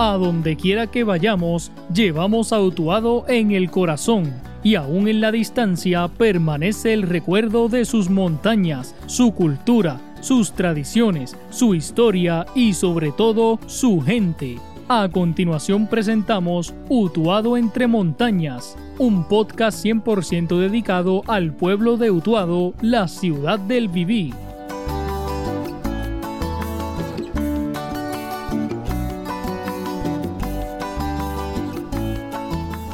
A donde quiera que vayamos, llevamos a Utuado en el corazón y aún en la distancia permanece el recuerdo de sus montañas, su cultura, sus tradiciones, su historia y sobre todo su gente. A continuación presentamos Utuado entre montañas, un podcast 100% dedicado al pueblo de Utuado, la ciudad del Viví.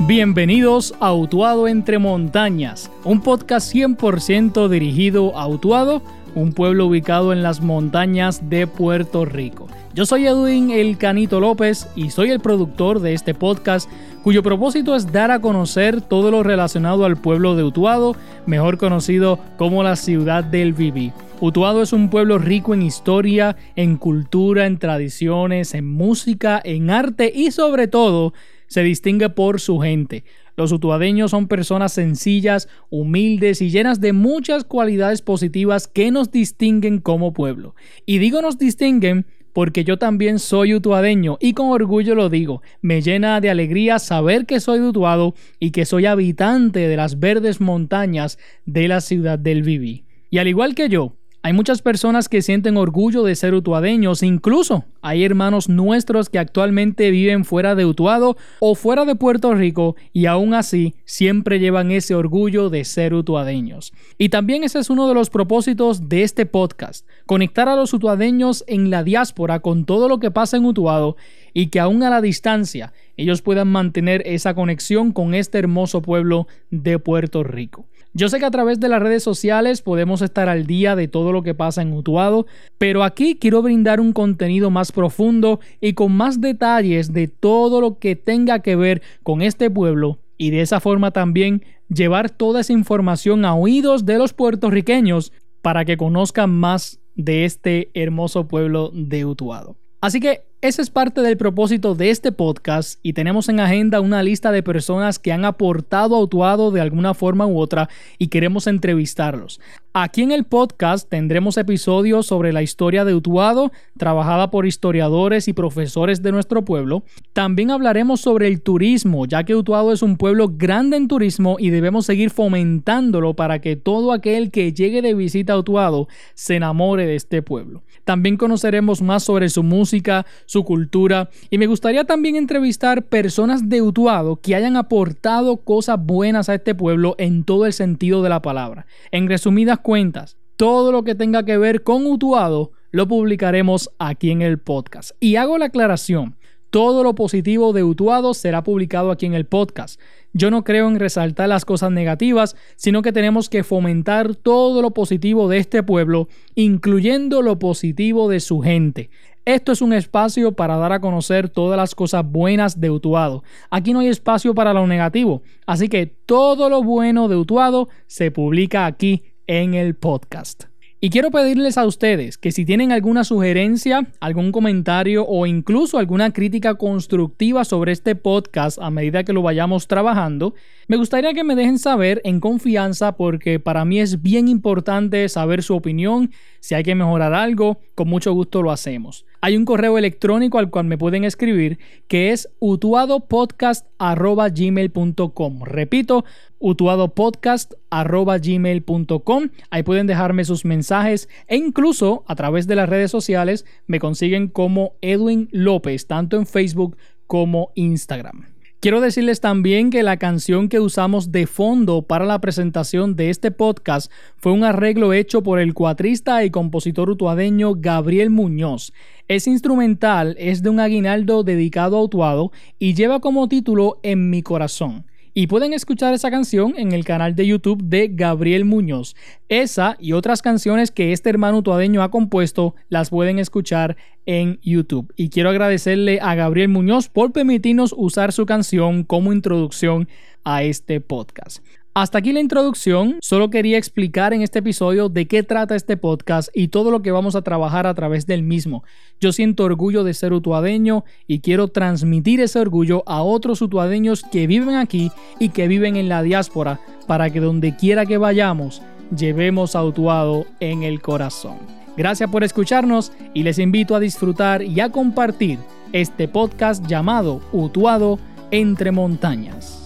Bienvenidos a Utuado entre Montañas, un podcast 100% dirigido a Utuado, un pueblo ubicado en las montañas de Puerto Rico. Yo soy Edwin El Canito López y soy el productor de este podcast cuyo propósito es dar a conocer todo lo relacionado al pueblo de Utuado, mejor conocido como la ciudad del Viví. Utuado es un pueblo rico en historia, en cultura, en tradiciones, en música, en arte y sobre todo se distingue por su gente. Los utuadeños son personas sencillas, humildes y llenas de muchas cualidades positivas que nos distinguen como pueblo. Y digo nos distinguen porque yo también soy utuadeño y con orgullo lo digo. Me llena de alegría saber que soy utuado y que soy habitante de las verdes montañas de la ciudad del Viví. Y al igual que yo, hay muchas personas que sienten orgullo de ser utuadeños, incluso hay hermanos nuestros que actualmente viven fuera de Utuado o fuera de Puerto Rico y aún así siempre llevan ese orgullo de ser utuadeños. Y también ese es uno de los propósitos de este podcast, conectar a los utuadeños en la diáspora con todo lo que pasa en Utuado y que aún a la distancia ellos puedan mantener esa conexión con este hermoso pueblo de Puerto Rico. Yo sé que a través de las redes sociales podemos estar al día de todo lo que pasa en Utuado, pero aquí quiero brindar un contenido más profundo y con más detalles de todo lo que tenga que ver con este pueblo y de esa forma también llevar toda esa información a oídos de los puertorriqueños para que conozcan más de este hermoso pueblo de Utuado. Así que ese es parte del propósito de este podcast y tenemos en agenda una lista de personas que han aportado a Utuado de alguna forma u otra y queremos entrevistarlos. Aquí en el podcast tendremos episodios sobre la historia de Utuado, trabajada por historiadores y profesores de nuestro pueblo. También hablaremos sobre el turismo, ya que Utuado es un pueblo grande en turismo y debemos seguir fomentándolo para que todo aquel que llegue de visita a Utuado se enamore de este pueblo. También conoceremos más sobre su música, su cultura y me gustaría también entrevistar personas de Utuado que hayan aportado cosas buenas a este pueblo en todo el sentido de la palabra. En resumidas cuentas, todo lo que tenga que ver con Utuado lo publicaremos aquí en el podcast. Y hago la aclaración, todo lo positivo de Utuado será publicado aquí en el podcast. Yo no creo en resaltar las cosas negativas, sino que tenemos que fomentar todo lo positivo de este pueblo, incluyendo lo positivo de su gente. Esto es un espacio para dar a conocer todas las cosas buenas de Utuado. Aquí no hay espacio para lo negativo, así que todo lo bueno de Utuado se publica aquí en el podcast. Y quiero pedirles a ustedes que si tienen alguna sugerencia, algún comentario o incluso alguna crítica constructiva sobre este podcast a medida que lo vayamos trabajando, me gustaría que me dejen saber en confianza porque para mí es bien importante saber su opinión. Si hay que mejorar algo, con mucho gusto lo hacemos. Hay un correo electrónico al cual me pueden escribir que es utuadopodcast.gmail.com. Repito, utuadopodcast.gmail.com. Ahí pueden dejarme sus mensajes e incluso a través de las redes sociales me consiguen como Edwin López, tanto en Facebook como Instagram. Quiero decirles también que la canción que usamos de fondo para la presentación de este podcast fue un arreglo hecho por el cuatrista y compositor utuadeño Gabriel Muñoz. Ese instrumental es de un aguinaldo dedicado a Utuado y lleva como título En mi corazón. Y pueden escuchar esa canción en el canal de YouTube de Gabriel Muñoz. Esa y otras canciones que este hermano tuadeño ha compuesto las pueden escuchar en YouTube. Y quiero agradecerle a Gabriel Muñoz por permitirnos usar su canción como introducción a este podcast. Hasta aquí la introducción, solo quería explicar en este episodio de qué trata este podcast y todo lo que vamos a trabajar a través del mismo. Yo siento orgullo de ser utuadeño y quiero transmitir ese orgullo a otros utuadeños que viven aquí y que viven en la diáspora para que donde quiera que vayamos llevemos a Utuado en el corazón. Gracias por escucharnos y les invito a disfrutar y a compartir este podcast llamado Utuado entre montañas.